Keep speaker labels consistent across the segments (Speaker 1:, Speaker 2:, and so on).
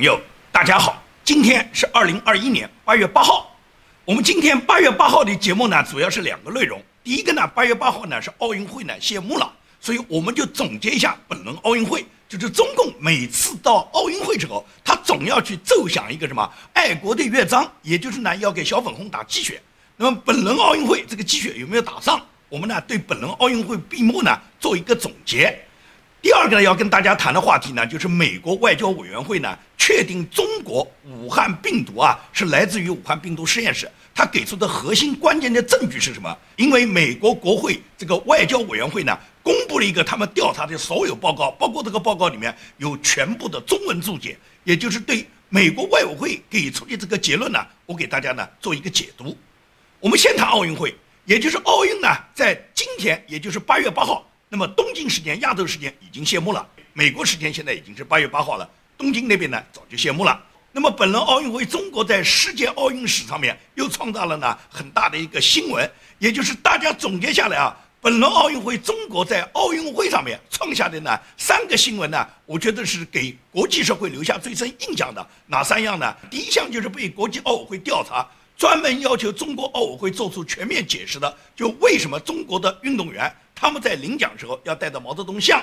Speaker 1: 朋友，大家好，今天是二零二一年八月八号。我们今天八月八号的节目呢，主要是两个内容。第一个呢，八月八号呢是奥运会呢谢幕了，所以我们就总结一下本轮奥运会。就是中共每次到奥运会之后，他总要去奏响一个什么爱国的乐章，也就是呢要给小粉红打鸡血。那么本轮奥运会这个鸡血有没有打上？我们呢对本轮奥运会闭幕呢做一个总结。第二个呢，要跟大家谈的话题呢，就是美国外交委员会呢确定中国武汉病毒啊是来自于武汉病毒实验室。他给出的核心关键的证据是什么？因为美国国会这个外交委员会呢公布了一个他们调查的所有报告，包括这个报告里面有全部的中文注解，也就是对美国外委会给出的这个结论呢，我给大家呢做一个解读。我们先谈奥运会，也就是奥运呢在今天，也就是八月八号。那么东京时间、亚洲时间已经谢幕了。美国时间现在已经是八月八号了，东京那边呢早就谢幕了。那么本轮奥运会，中国在世界奥运史上面又创造了呢很大的一个新闻，也就是大家总结下来啊，本轮奥运会中国在奥运会上面创下的呢三个新闻呢，我觉得是给国际社会留下最深印象的。哪三样呢？第一项就是被国际奥委会调查，专门要求中国奥委会做出全面解释的，就为什么中国的运动员。他们在领奖时候要带着毛泽东像，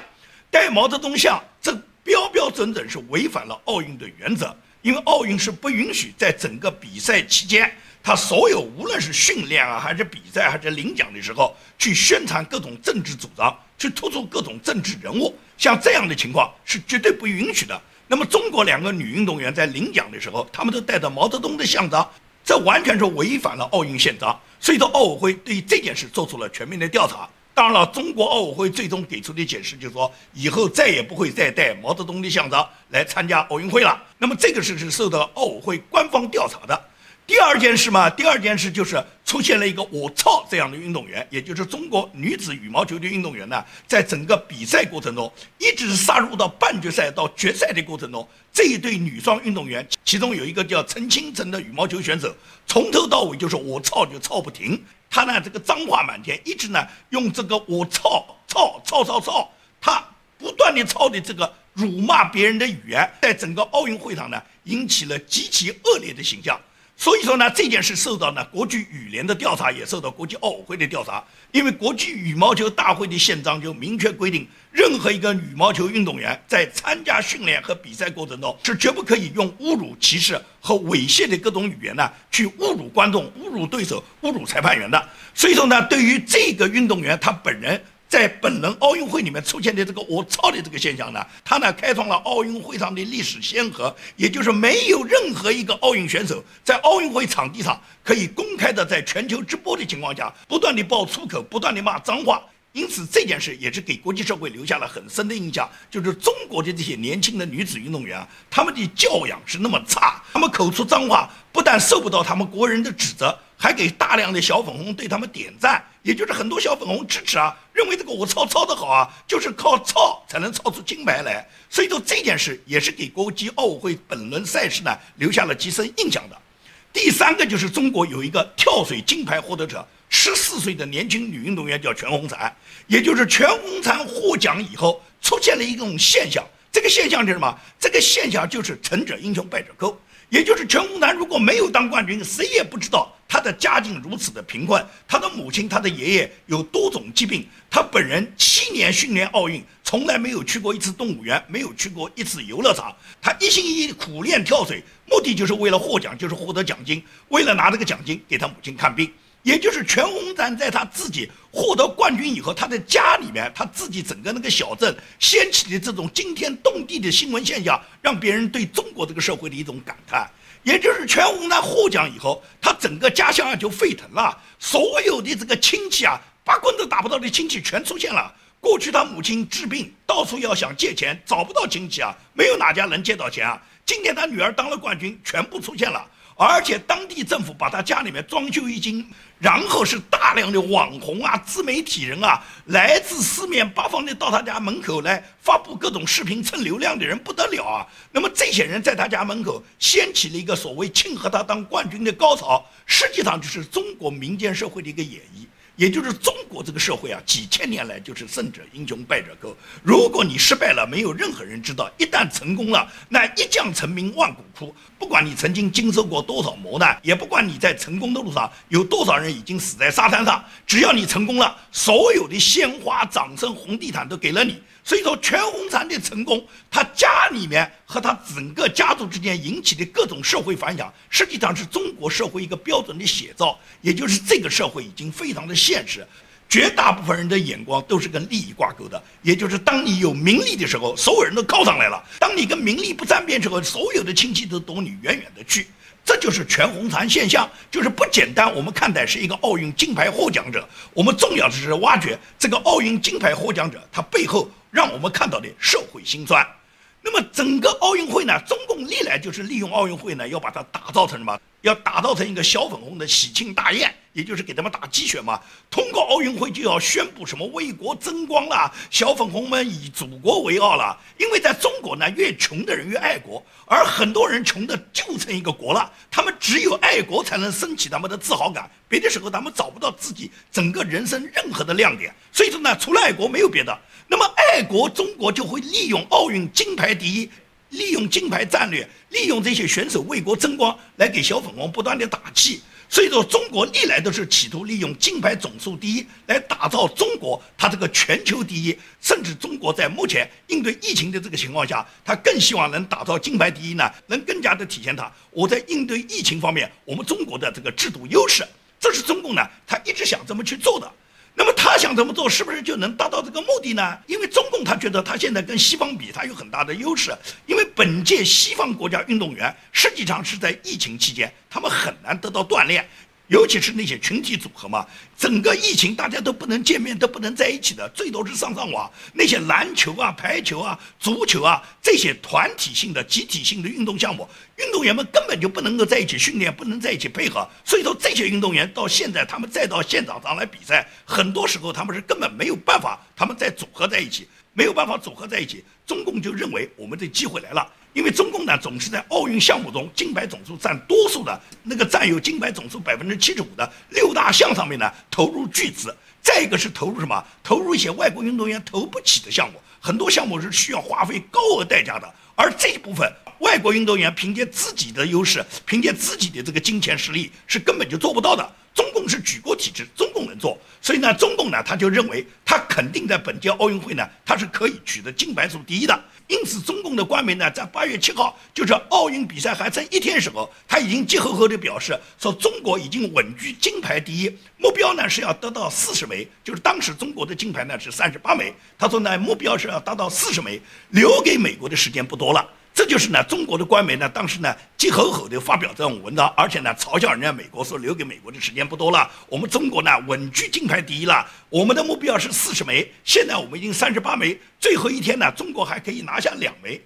Speaker 1: 带毛泽东像，这标标准准是违反了奥运的原则。因为奥运是不允许在整个比赛期间，他所有无论是训练啊，还是比赛，还是领奖的时候，去宣传各种政治主张，去突出各种政治人物，像这样的情况是绝对不允许的。那么中国两个女运动员在领奖的时候，他们都带着毛泽东的像章，这完全是违反了奥运宪章。所以说，奥委会对这件事做出了全面的调查。当然了，中国奥委会最终给出的解释就是说，以后再也不会再带毛泽东的像章来参加奥运会了。那么这个事是受到奥委会官方调查的。第二件事嘛，第二件事就是出现了一个“我操”这样的运动员，也就是中国女子羽毛球的运动员呢，在整个比赛过程中，一直杀入到半决赛到决赛的过程中，这一对女双运动员，其中有一个叫陈清晨的羽毛球选手，从头到尾就是“我操”就操不停。他呢，这个脏话满天，一直呢用这个我操操操操操，他不断的操的这个辱骂别人的语言，在整个奥运会上呢，引起了极其恶劣的形象。所以说呢，这件事受到呢国际羽联的调查，也受到国际奥委会的调查。因为国际羽毛球大会的宪章就明确规定，任何一个羽毛球运动员在参加训练和比赛过程中，是绝不可以用侮辱、歧视和猥亵的各种语言呢，去侮辱观众、侮辱对手、侮辱裁判员的。所以说呢，对于这个运动员他本人。在本轮奥运会里面出现的这个“我操”的这个现象呢，它呢开创了奥运会上的历史先河，也就是没有任何一个奥运选手在奥运会场地上可以公开的在全球直播的情况下，不断的爆粗口，不断的骂脏话。因此这件事也是给国际社会留下了很深的印象，就是中国的这些年轻的女子运动员啊，她们的教养是那么差，她们口出脏话，不但受不到他们国人的指责。还给大量的小粉红对他们点赞，也就是很多小粉红支持啊，认为这个我操操的好啊，就是靠操才能操出金牌来。所以说这件事也是给国际奥委会本轮赛事呢留下了极深印象的。第三个就是中国有一个跳水金牌获得者，十四岁的年轻女运动员叫全红婵，也就是全红婵获奖以后出现了一种现象，这个现象是什么？这个现象就是成者英雄败者寇，也就是全红婵如果没有当冠军，谁也不知道。她的家境如此的贫困，她的母亲、她的爷爷有多种疾病，她本人七年训练奥运，从来没有去过一次动物园，没有去过一次游乐场。他一心一意苦练跳水，目的就是为了获奖，就是获得奖金，为了拿这个奖金给他母亲看病。也就是全红婵在他自己获得冠军以后，他在家里面，他自己整个那个小镇掀起的这种惊天动地的新闻现象，让别人对中国这个社会的一种感叹。也就是全红婵获奖以后，他整个家乡啊就沸腾了，所有的这个亲戚啊，八棍子打不到的亲戚全出现了。过去他母亲治病，到处要想借钱，找不到亲戚啊，没有哪家能借到钱啊。今天他女儿当了冠军，全部出现了。而且当地政府把他家里面装修一新，然后是大量的网红啊、自媒体人啊，来自四面八方的到他家门口来发布各种视频蹭流量的人不得了啊。那么这些人在他家门口掀起了一个所谓庆贺他当冠军的高潮，实际上就是中国民间社会的一个演绎。也就是中国这个社会啊，几千年来就是胜者英雄败者寇。如果你失败了，没有任何人知道；一旦成功了，那一将成名万骨枯。不管你曾经经受过多少磨难，也不管你在成功的路上有多少人已经死在沙滩上，只要你成功了，所有的鲜花、掌声、红地毯都给了你。所以说，全红婵的成功，他家里面和他整个家族之间引起的各种社会反响，实际上是中国社会一个标准的写照。也就是这个社会已经非常的现实，绝大部分人的眼光都是跟利益挂钩的。也就是当你有名利的时候，所有人都靠上来了；当你跟名利不沾边时候，所有的亲戚都躲你远远的去。这就是全红婵现象，就是不简单。我们看待是一个奥运金牌获奖者，我们重要的是挖掘这个奥运金牌获奖者他背后让我们看到的社会辛酸。那么整个奥运会呢，中共历来就是利用奥运会呢，要把它打造成什么？要打造成一个小粉红的喜庆大宴，也就是给他们打鸡血嘛。通过奥运会就要宣布什么为国争光啦，小粉红们以祖国为傲了。因为在中国呢，越穷的人越爱国，而很多人穷的就成一个国了。他们只有爱国才能升起他们的自豪感，别的时候他们找不到自己整个人生任何的亮点。所以说呢，除了爱国没有别的。那么爱国中国就会利用奥运金牌第一。利用金牌战略，利用这些选手为国争光，来给小粉红不断的打气。所以说，中国历来都是企图利用金牌总数第一来打造中国，它这个全球第一。甚至中国在目前应对疫情的这个情况下，它更希望能打造金牌第一呢，能更加的体现它我在应对疫情方面，我们中国的这个制度优势。这是中共呢，他一直想这么去做的。那么他想怎么做，是不是就能达到这个目的呢？因为中共他觉得他现在跟西方比，他有很大的优势。因为本届西方国家运动员实际上是在疫情期间，他们很难得到锻炼。尤其是那些群体组合嘛，整个疫情大家都不能见面，都不能在一起的，最多是上上网。那些篮球啊、排球啊、足球啊这些团体性的、集体性的运动项目，运动员们根本就不能够在一起训练，不能在一起配合。所以说，这些运动员到现在他们再到现场上来比赛，很多时候他们是根本没有办法，他们再组合在一起，没有办法组合在一起。中共就认为我们的机会来了。因为中共呢总是在奥运项目中金牌总数占多数的那个占有金牌总数百分之七十五的六大项上面呢投入巨资，再一个是投入什么？投入一些外国运动员投不起的项目，很多项目是需要花费高额代价的，而这一部分外国运动员凭借自己的优势，凭借自己的这个金钱实力是根本就做不到的。是举国体制，中共能做，所以呢，中共呢他就认为他肯定在本届奥运会呢他是可以取得金牌数第一的。因此，中共的官媒呢，在八月七号，就是奥运比赛还剩一天时候，他已经急吼吼地表示说，中国已经稳居金牌第一，目标呢是要得到四十枚，就是当时中国的金牌呢是三十八枚，他说呢，目标是要达到四十枚，留给美国的时间不多了。这就是呢，中国的官媒呢，当时呢急吼吼的发表这种文章，而且呢嘲笑人家美国说留给美国的时间不多了，我们中国呢稳居金牌第一了，我们的目标是四十枚，现在我们已经三十八枚，最后一天呢，中国还可以拿下两枚，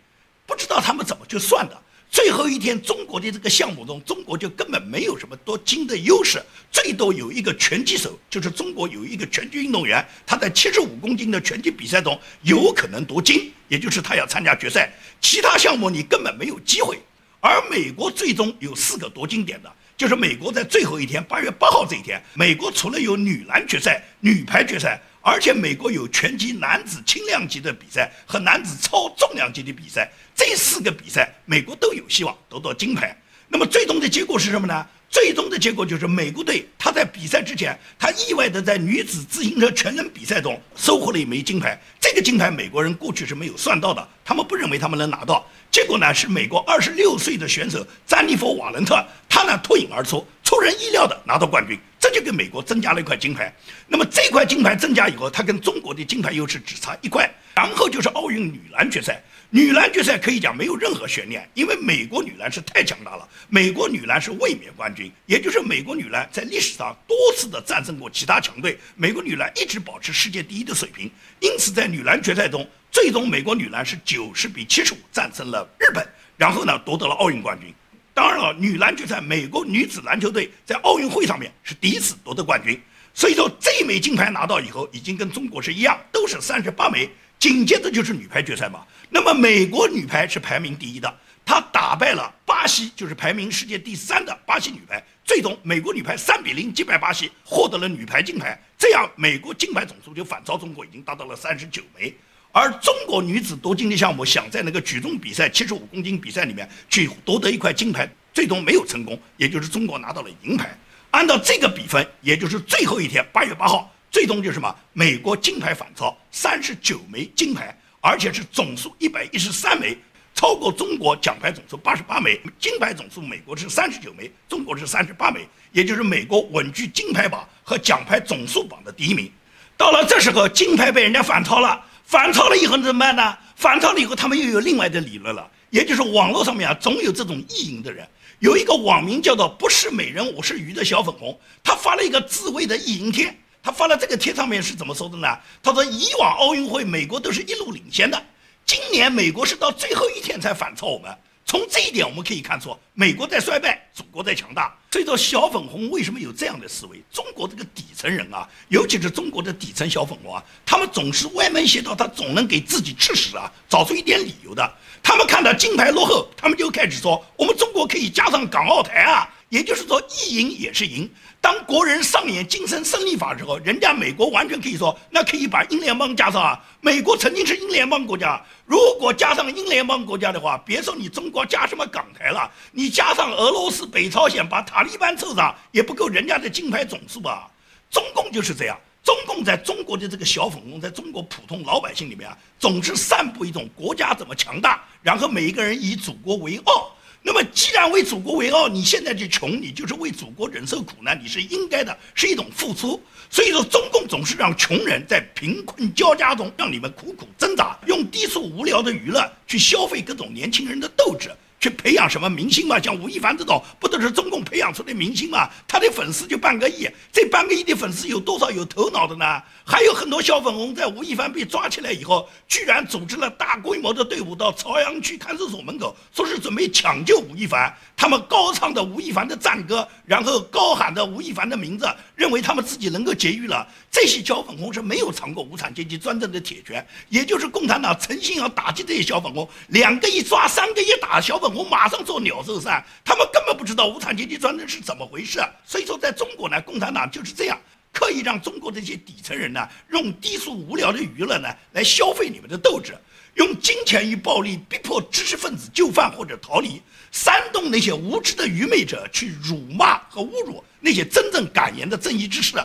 Speaker 1: 不知道他们怎么去算的。最后一天，中国的这个项目中，中国就根本没有什么夺金的优势，最多有一个拳击手，就是中国有一个拳击运动员，他在七十五公斤的拳击比赛中有可能夺金，也就是他要参加决赛。其他项目你根本没有机会。而美国最终有四个夺金点的，就是美国在最后一天，八月八号这一天，美国除了有女篮决赛、女排决赛。而且美国有拳击男子轻量级的比赛和男子超重量级的比赛，这四个比赛美国都有希望得到金牌。那么最终的结果是什么呢？最终的结果就是美国队他在比赛之前，他意外的在女子自行车全能比赛中收获了一枚金牌。这个金牌美国人过去是没有算到的，他们不认为他们能拿到。结果呢是美国二十六岁的选手詹妮弗·瓦伦特，他呢脱颖而出，出人意料的拿到冠军。这就给美国增加了一块金牌，那么这块金牌增加以后，它跟中国的金牌优势只差一块。然后就是奥运女篮决赛，女篮决赛可以讲没有任何悬念，因为美国女篮是太强大了，美国女篮是卫冕冠军，也就是美国女篮在历史上多次的战胜过其他强队，美国女篮一直保持世界第一的水平。因此在女篮决赛中，最终美国女篮是九十比七十五战胜了日本，然后呢夺得了奥运冠军。当然了，女篮决赛，美国女子篮球队在奥运会上面是第一次夺得冠军，所以说这一枚金牌拿到以后，已经跟中国是一样，都是三十八枚。紧接着就是女排决赛嘛。那么美国女排是排名第一的，她打败了巴西，就是排名世界第三的巴西女排，最终美国女排三比零击败巴西，获得了女排金牌。这样，美国金牌总数就反超中国，已经达到了三十九枚。而中国女子夺金的项目，想在那个举重比赛七十五公斤比赛里面去夺得一块金牌，最终没有成功，也就是中国拿到了银牌。按照这个比分，也就是最后一天八月八号，最终就是什么？美国金牌反超三十九枚金牌，而且是总数一百一十三枚。超过中国奖牌总数八十八枚，金牌总数美国是三十九枚，中国是三十八枚，也就是美国稳居金牌榜和奖牌总数榜的第一名。到了这时候，金牌被人家反超了，反超了以后怎么办呢？反超了以后，他们又有另外的理论了，也就是网络上面啊，总有这种意淫的人。有一个网名叫做“不是美人我是鱼”的小粉红，他发了一个自慰的意淫贴。他发了这个贴上面是怎么说的呢？他说：“以往奥运会，美国都是一路领先的。”今年美国是到最后一天才反超我们，从这一点我们可以看出，美国在衰败，祖国在强大。所以说，小粉红为什么有这样的思维？中国这个底层人啊，尤其是中国的底层小粉红啊，他们总是歪门邪道，他总能给自己吃屎啊，找出一点理由的。他们看到金牌落后，他们就开始说，我们中国可以加上港澳台啊。也就是说，一赢也是赢。当国人上演精神胜利法之后，人家美国完全可以说，那可以把英联邦加上啊。美国曾经是英联邦国家，如果加上英联邦国家的话，别说你中国加什么港台了，你加上俄罗斯、北朝鲜，把塔利班凑上，也不够人家的金牌总数啊。中共就是这样，中共在中国的这个小粉红，在中国普通老百姓里面啊，总是散布一种国家怎么强大，然后每一个人以祖国为傲。那么，既然为祖国为傲，你现在就穷，你就是为祖国忍受苦难，你是应该的，是一种付出。所以说，中共总是让穷人在贫困交加中，让你们苦苦挣扎，用低俗无聊的娱乐去消费各种年轻人的斗志。去培养什么明星嘛？像吴亦凡这种，不都是中共培养出的明星嘛？他的粉丝就半个亿，这半个亿的粉丝有多少有头脑的呢？还有很多小粉红在吴亦凡被抓起来以后，居然组织了大规模的队伍到朝阳区看守所门口，说是准备抢救吴亦凡。他们高唱着吴亦凡的赞歌，然后高喊着吴亦凡的名字，认为他们自己能够劫狱了。这些小粉红是没有尝过无产阶级专政的铁拳，也就是共产党诚心要打击这些小粉红，两个一抓，三个一打，小粉我马上做鸟兽散。他们根本不知道无产阶级专政是怎么回事。所以说，在中国呢，共产党就是这样，刻意让中国这些底层人呢，用低俗无聊的娱乐呢，来消费你们的斗志。用金钱与暴力逼迫知识分子就范或者逃离，煽动那些无知的愚昧者去辱骂和侮辱那些真正敢言的正义之士。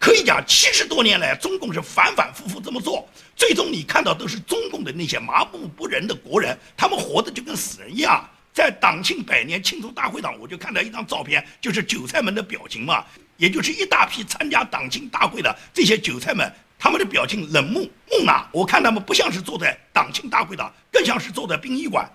Speaker 1: 可以讲，七十多年来，中共是反反复复这么做，最终你看到都是中共的那些麻木不仁的国人，他们活的就跟死人一样。在党庆百年庆祝大会上，我就看到一张照片，就是韭菜们的表情嘛，也就是一大批参加党庆大会的这些韭菜们。他们的表情冷漠木讷，我看他们不像是坐在党庆大会的，更像是坐在殡仪馆。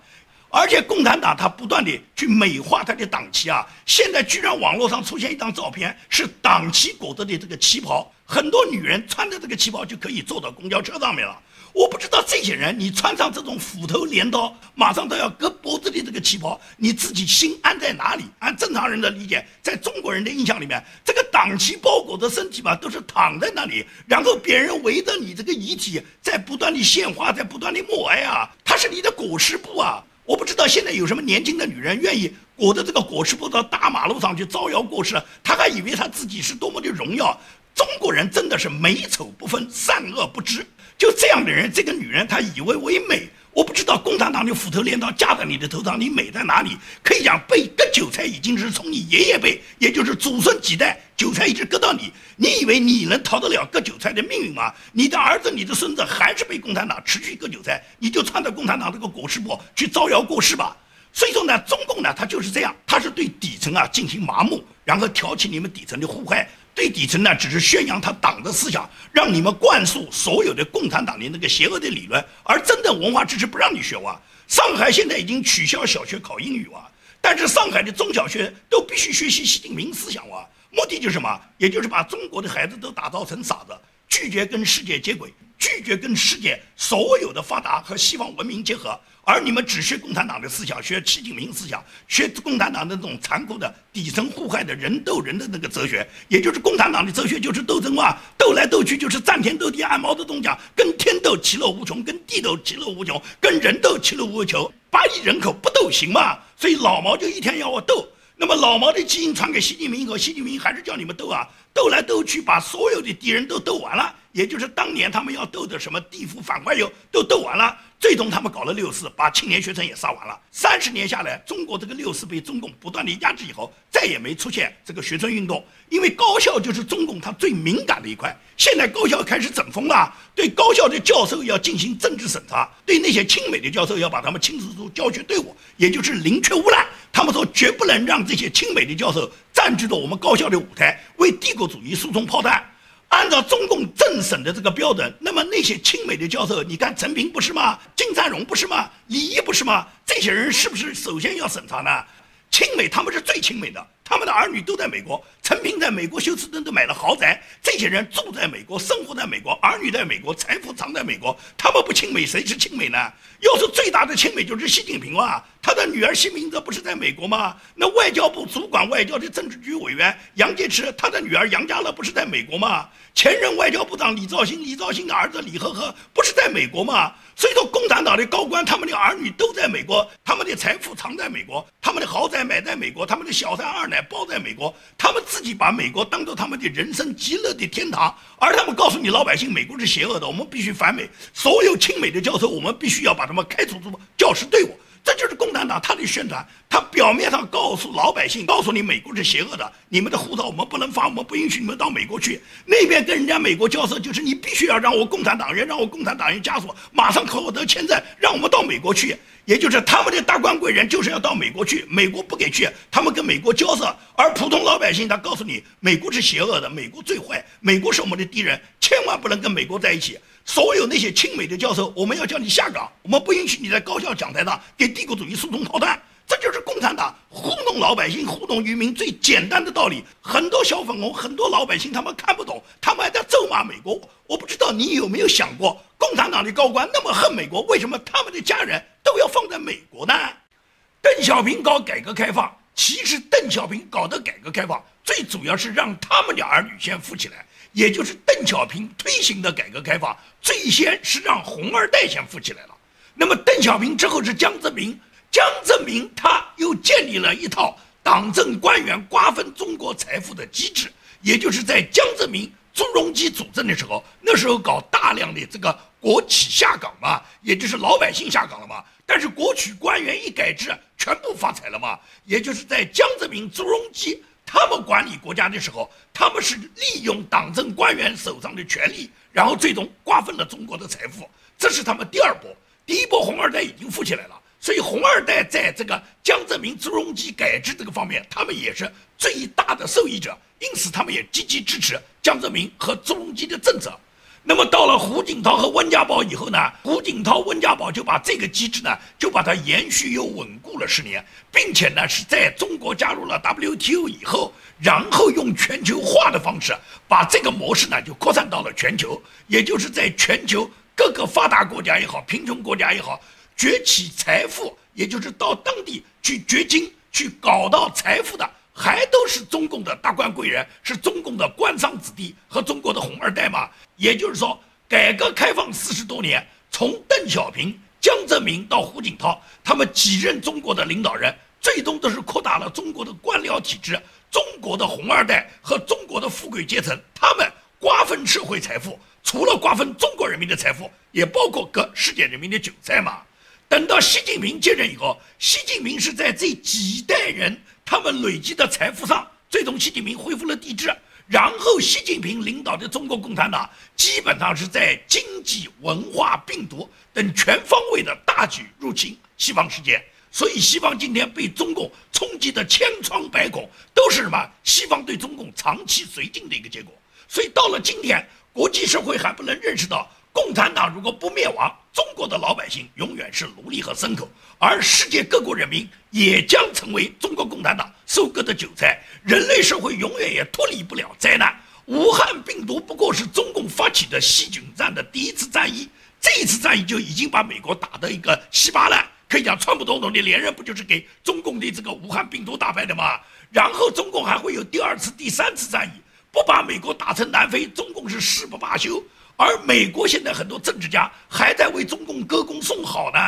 Speaker 1: 而且共产党他不断的去美化他的党旗啊，现在居然网络上出现一张照片，是党旗裹着的这个旗袍，很多女人穿着这个旗袍就可以坐到公交车上面了。我不知道这些人，你穿上这种斧头镰刀，马上都要割脖子的这个旗袍，你自己心安在哪里？按正常人的理解，在中国人的印象里面，这个党旗包裹的身体嘛，都是躺在那里，然后别人围着你这个遗体在不断的献花，在不断的默哀啊，他是你的裹尸布啊！我不知道现在有什么年轻的女人愿意裹着这个裹尸布到大马路上去招摇过市，她还以为她自己是多么的荣耀。中国人真的是美丑不分，善恶不知。就这样的人，这个女人她以为为美，我不知道共产党的斧头镰刀架在你的头上，你美在哪里？可以讲被割韭菜已经是从你爷爷辈，也就是祖孙几代韭菜一直割到你，你以为你能逃得了割韭菜的命运吗？你的儿子、你的孙子还是被共产党持续割韭菜，你就穿着共产党这个裹尸布去招摇过市吧。所以说呢，中共呢，他就是这样，他是对底层啊进行麻木，然后挑起你们底层的祸害。最底层呢，只是宣扬他党的思想，让你们灌输所有的共产党的那个邪恶的理论，而真的文化知识不让你学哇。上海现在已经取消小学考英语哇，但是上海的中小学都必须学习习近平思想哇。目的就是什么？也就是把中国的孩子都打造成傻子。拒绝跟世界接轨，拒绝跟世界所有的发达和西方文明结合。而你们只学共产党的思想，学习近平思想，学共产党的那种残酷的底层互害的人斗人的那个哲学，也就是共产党的哲学就是斗争嘛，斗来斗去就是战天斗地。按毛泽东讲，跟天斗其乐无穷，跟地斗其乐无穷，跟人斗其乐无穷。八亿人口不斗行吗？所以老毛就一天要我斗。那么老毛的基因传给习近平以后，习近平还是叫你们斗啊，斗来斗去，把所有的敌人都斗完了。也就是当年他们要斗的什么地府反坏右都斗完了，最终他们搞了六四，把青年学生也杀完了。三十年下来，中国这个六四被中共不断的压制以后，再也没出现这个学生运动，因为高校就是中共它最敏感的一块。现在高校开始整风了，对高校的教授要进行政治审查，对那些亲美的教授要把他们清除出教学队伍，也就是宁缺毋滥。他们说绝不能让这些亲美的教授占据着我们高校的舞台，为帝国主义输送炮弹。按照中共政审的这个标准，那么那些亲美的教授，你看陈平不是吗？金灿荣不是吗？李毅不是吗？这些人是不是首先要审查呢？亲美他们是最亲美的。他们的儿女都在美国，陈平在美国休斯顿都买了豪宅。这些人住在美国，生活在美国，儿女在美国，财富藏在美国。他们不亲美，谁是亲美呢？要是最大的亲美就是习近平啊，他的女儿习明泽不是在美国吗？那外交部主管外交的政治局委员杨洁篪，他的女儿杨家乐不是在美国吗？前任外交部长李肇星，李肇星的儿子李赫赫不是在美国吗？所以说，共产党的高官，他们的儿女都在美国，他们的财富藏在美国，他们的豪宅买在美国，他们的小三二奶包在美国，他们自己把美国当做他们的人生极乐的天堂，而他们告诉你老百姓，美国是邪恶的，我们必须反美，所有亲美的教授，我们必须要把他们开除出教师队伍。这就是共产党他的宣传，他表面上告诉老百姓，告诉你美国是邪恶的，你们的护照我们不能发，我们不允许你们到美国去。那边跟人家美国交涉，就是你必须要让我共产党员，让我共产党员家属马上获得签证，让我们到美国去。也就是他们的大官贵人就是要到美国去，美国不给去，他们跟美国交涉，而普通老百姓他告诉你，美国是邪恶的，美国最坏，美国是我们的敌人，千万不能跟美国在一起。所有那些亲美的教授，我们要叫你下岗，我们不允许你在高校讲台上给帝国主义输送炮弹。这就是共产党糊弄老百姓、糊弄渔民最简单的道理。很多小粉红、很多老百姓他们看不懂，他们还在咒骂美国。我不知道你有没有想过，共产党的高官那么恨美国，为什么他们的家人都要放在美国呢？邓小平搞改革开放，其实邓小平搞的改革开放，最主要是让他们的儿女先富起来。也就是邓小平推行的改革开放，最先是让红二代先富起来了。那么邓小平之后是江泽民，江泽民他又建立了一套党政官员瓜分中国财富的机制。也就是在江泽民、朱镕基主政的时候，那时候搞大量的这个国企下岗嘛，也就是老百姓下岗了嘛。但是国企官员一改制，全部发财了嘛。也就是在江泽民、朱镕基。他们管理国家的时候，他们是利用党政官员手上的权力，然后最终瓜分了中国的财富。这是他们第二波，第一波红二代已经富起来了。所以红二代在这个江泽民、朱镕基改制这个方面，他们也是最大的受益者，因此他们也积极支持江泽民和朱镕基的政策。那么到了胡锦涛和温家宝以后呢？胡锦涛、温家宝就把这个机制呢，就把它延续又稳固了十年，并且呢是在中国加入了 WTO 以后，然后用全球化的方式把这个模式呢就扩散到了全球，也就是在全球各个发达国家也好，贫穷国家也好，崛起财富，也就是到当地去掘金、去搞到财富的。还都是中共的大官贵人，是中共的官商子弟和中国的红二代嘛？也就是说，改革开放四十多年，从邓小平、江泽民到胡锦涛，他们几任中国的领导人，最终都是扩大了中国的官僚体制。中国的红二代和中国的富贵阶层，他们瓜分社会财富，除了瓜分中国人民的财富，也包括割世界人民的韭菜嘛。等到习近平接任以后，习近平是在这几代人。他们累积的财富上，最终习近平恢复了帝制，然后习近平领导的中国共产党基本上是在经济、文化、病毒等全方位的大举入侵西方世界，所以西方今天被中共冲击的千疮百孔，都是什么？西方对中共长期绥靖的一个结果。所以到了今天，国际社会还不能认识到。共产党如果不灭亡，中国的老百姓永远是奴隶和牲口，而世界各国人民也将成为中国共产党收割的韭菜，人类社会永远也脱离不了灾难。武汉病毒不过是中共发起的细菌战的第一次战役，这一次战役就已经把美国打得一个稀巴烂。可以讲，川普总统的连任不就是给中共的这个武汉病毒打败的吗？然后中共还会有第二次、第三次战役，不把美国打成南非，中共是誓不罢休。而美国现在很多政治家还在为中共歌功颂好呢。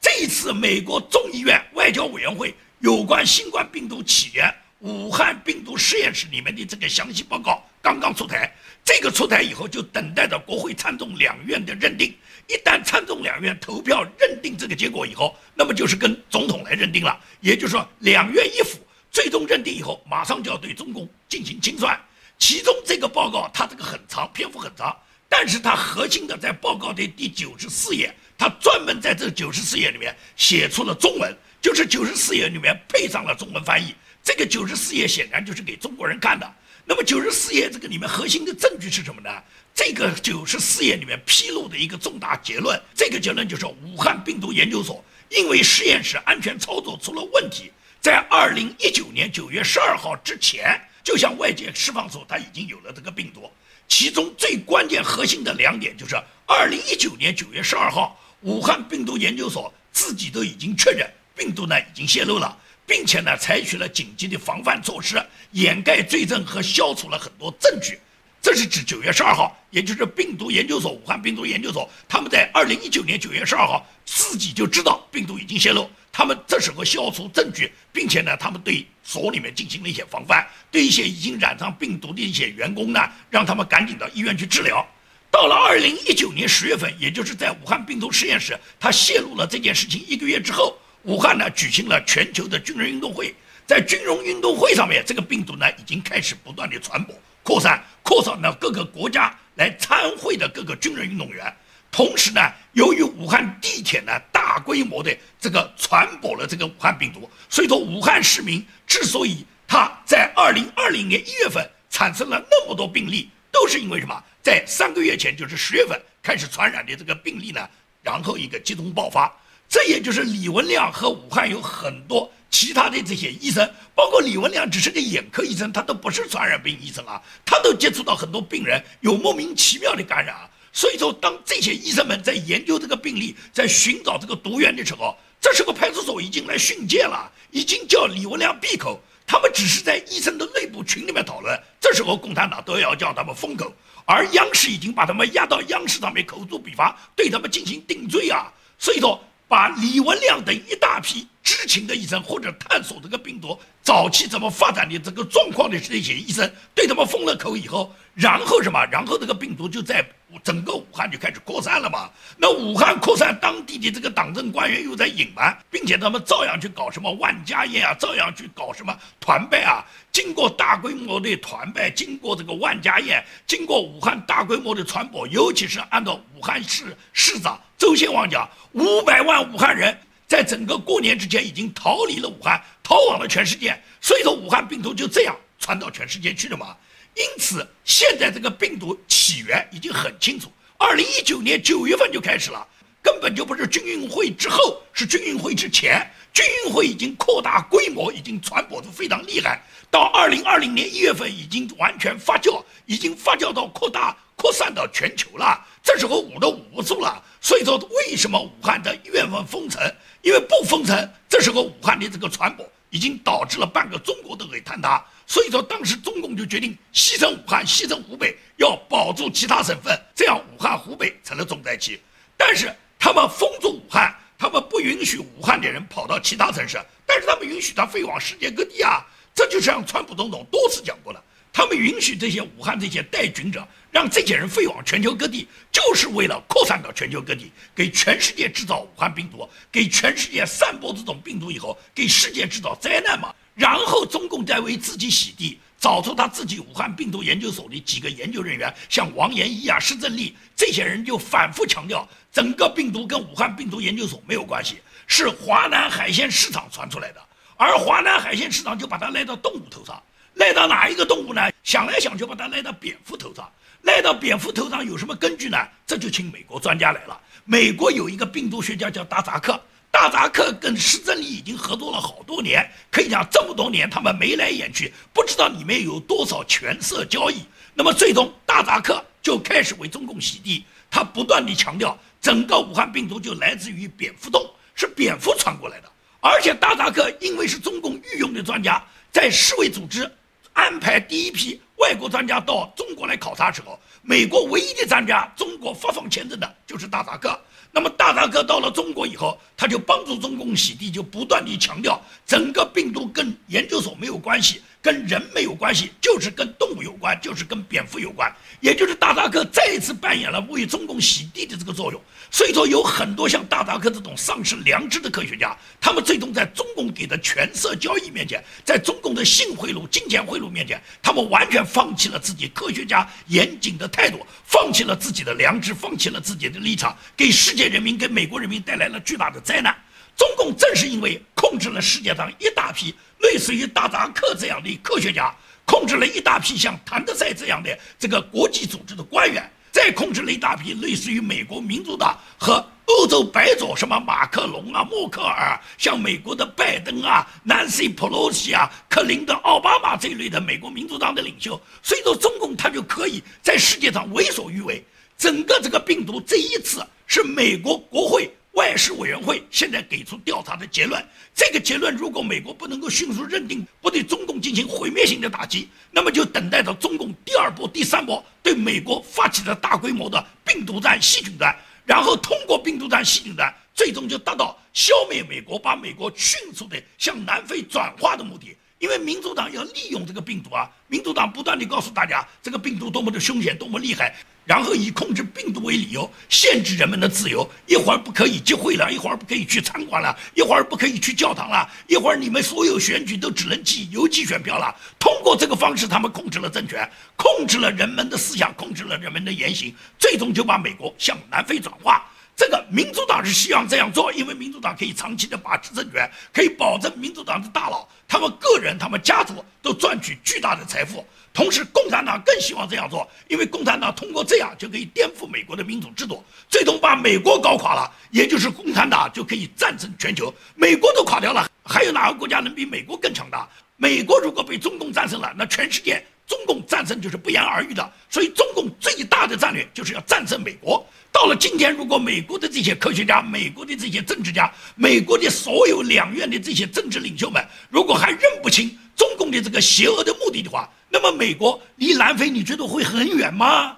Speaker 1: 这一次，美国众议院外交委员会有关新冠病毒起源武汉病毒实验室里面的这个详细报告刚刚出台。这个出台以后，就等待着国会参众两院的认定。一旦参众两院投票认定这个结果以后，那么就是跟总统来认定了。也就是说，两院一府最终认定以后，马上就要对中共进行清算。其中这个报告它这个很长，篇幅很长，但是它核心的在报告的第九十四页，它专门在这九十四页里面写出了中文，就是九十四页里面配上了中文翻译。这个九十四页显然就是给中国人看的。那么九十四页这个里面核心的证据是什么呢？这个九十四页里面披露的一个重大结论，这个结论就是武汉病毒研究所因为实验室安全操作出了问题，在二零一九年九月十二号之前，就向外界释放出它已经有了这个病毒。其中最关键核心的两点就是二零一九年九月十二号，武汉病毒研究所自己都已经确认病毒呢已经泄露了。并且呢，采取了紧急的防范措施，掩盖罪证和消除了很多证据。这是指九月十二号，也就是病毒研究所、武汉病毒研究所，他们在二零一九年九月十二号自己就知道病毒已经泄露，他们这时候消除证据，并且呢，他们对所里面进行了一些防范，对一些已经染上病毒的一些员工呢，让他们赶紧到医院去治疗。到了二零一九年十月份，也就是在武汉病毒实验室他泄露了这件事情一个月之后。武汉呢举行了全球的军人运动会，在军容运动会上面，这个病毒呢已经开始不断的传播、扩散、扩散到各个国家来参会的各个军人运动员。同时呢，由于武汉地铁呢大规模的这个传播了这个武汉病毒，所以说武汉市民之所以他在二零二零年一月份产生了那么多病例，都是因为什么？在三个月前，就是十月份开始传染的这个病例呢，然后一个集中爆发。这也就是李文亮和武汉有很多其他的这些医生，包括李文亮只是个眼科医生，他都不是传染病医生啊，他都接触到很多病人有莫名其妙的感染啊。所以说，当这些医生们在研究这个病例，在寻找这个毒源的时候，这时候派出所已经来训诫了，已经叫李文亮闭口。他们只是在医生的内部群里面讨论，这时候共产党都要叫他们封口，而央视已经把他们压到央视上面口诛笔伐，对他们进行定罪啊。所以说。把李文亮等一大批知情的医生，或者探索这个病毒早期怎么发展的这个状况的这些医生，对他们封了口以后，然后什么？然后这个病毒就在整个武汉就开始扩散了嘛。那武汉扩散，当地的这个党政官员又在隐瞒，并且他们照样去搞什么万家宴啊，照样去搞什么团拜啊。经过大规模的团拜，经过这个万家宴，经过武汉大规模的传播，尤其是按照武汉市市长。周先旺讲，五百万武汉人在整个过年之前已经逃离了武汉，逃往了全世界。所以说，武汉病毒就这样传到全世界去了嘛。因此，现在这个病毒起源已经很清楚。二零一九年九月份就开始了，根本就不是军运会之后，是军运会之前。军运会已经扩大规模，已经传播的非常厉害。到二零二零年一月份，已经完全发酵，已经发酵到扩大。扩散到全球了，这时候捂都捂不住了。所以说，为什么武汉的一月份封城？因为不封城，这时候武汉的这个传播已经导致了半个中国都给坍塌。所以说，当时中共就决定牺牲武汉，牺牲湖北，要保住其他省份，这样武汉、湖北成了重灾区。但是他们封住武汉，他们不允许武汉的人跑到其他城市，但是他们允许他飞往世界各地啊。这就像川普总统多次讲过了，他们允许这些武汉这些带菌者。让这些人飞往全球各地，就是为了扩散到全球各地，给全世界制造武汉病毒，给全世界散播这种病毒以后，给世界制造灾难嘛。然后中共在为自己洗地，找出他自己武汉病毒研究所的几个研究人员，像王延一啊、施正利这些人，就反复强调，整个病毒跟武汉病毒研究所没有关系，是华南海鲜市场传出来的。而华南海鲜市场就把它赖到动物头上，赖到哪一个动物呢？想来想去，把它赖到蝙蝠头上。赖到蝙蝠头上有什么根据呢？这就请美国专家来了。美国有一个病毒学家叫大扎克，大扎克跟施正利已经合作了好多年，可以讲这么多年他们眉来眼去，不知道里面有多少权色交易。那么最终，大扎克就开始为中共洗地，他不断地强调，整个武汉病毒就来自于蝙蝠洞，是蝙蝠传过来的。而且大扎克因为是中共御用的专家，在世卫组织安排第一批外国专家到中国来考察时候，美国唯一的专家，中国发放签证的就是大扎克。那么大扎克到了中国以后，他就帮助中共洗地，就不断的强调，整个病毒跟研究所没有关系。跟人没有关系，就是跟动物有关，就是跟蝙蝠有关，也就是大扎克再一次扮演了为中共洗地的这个作用。所以说，有很多像大扎克这种丧失良知的科学家，他们最终在中共给的权色交易面前，在中共的性贿赂、金钱贿赂面前，他们完全放弃了自己科学家严谨的态度，放弃了自己的良知，放弃了自己的立场，给世界人民、给美国人民带来了巨大的灾难。中共正是因为控制了世界上一大批。类似于大扎克这样的科学家，控制了一大批像谭德赛这样的这个国际组织的官员，再控制了一大批类似于美国民主党和欧洲白左什么马克龙啊、默克尔，像美国的拜登啊、Nancy Pelosi 啊、克林顿、奥巴马这一类的美国民主党的领袖，所以说中共他就可以在世界上为所欲为。整个这个病毒这一次是美国国会。外事委员会现在给出调查的结论，这个结论如果美国不能够迅速认定，不对中共进行毁灭性的打击，那么就等待着中共第二波、第三波对美国发起的大规模的病毒战、细菌战，然后通过病毒战、细菌战，最终就达到消灭美国、把美国迅速的向南非转化的目的。因为民主党要利用这个病毒啊，民主党不断地告诉大家这个病毒多么的凶险、多么厉害。然后以控制病毒为理由，限制人们的自由。一会儿不可以集会了，一会儿不可以去餐馆了，一会儿不可以去教堂了，一会儿你们所有选举都只能寄邮寄选票了。通过这个方式，他们控制了政权，控制了人们的思想，控制了人们的言行，最终就把美国向南非转化。这个民主党是希望这样做，因为民主党可以长期的把持政权，可以保证民主党的大佬、他们个人、他们家族都赚取巨大的财富。同时，共产党更希望这样做，因为共产党通过这样就可以颠覆美国的民主制度，最终把美国搞垮了，也就是共产党就可以战胜全球。美国都垮掉了，还有哪个国家能比美国更强大？美国如果被中共战胜了，那全世界中共战胜就是不言而喻的。所以，中共最大的战略就是要战胜美国。到了今天，如果美国的这些科学家、美国的这些政治家、美国的所有两院的这些政治领袖们，如果还认不清中共的这个邪恶的目的的话，那么美国离南非，你觉得会很远吗？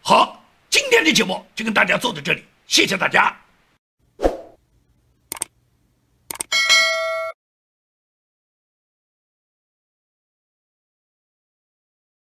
Speaker 1: 好，今天的节目就跟大家做到这里，谢谢大家。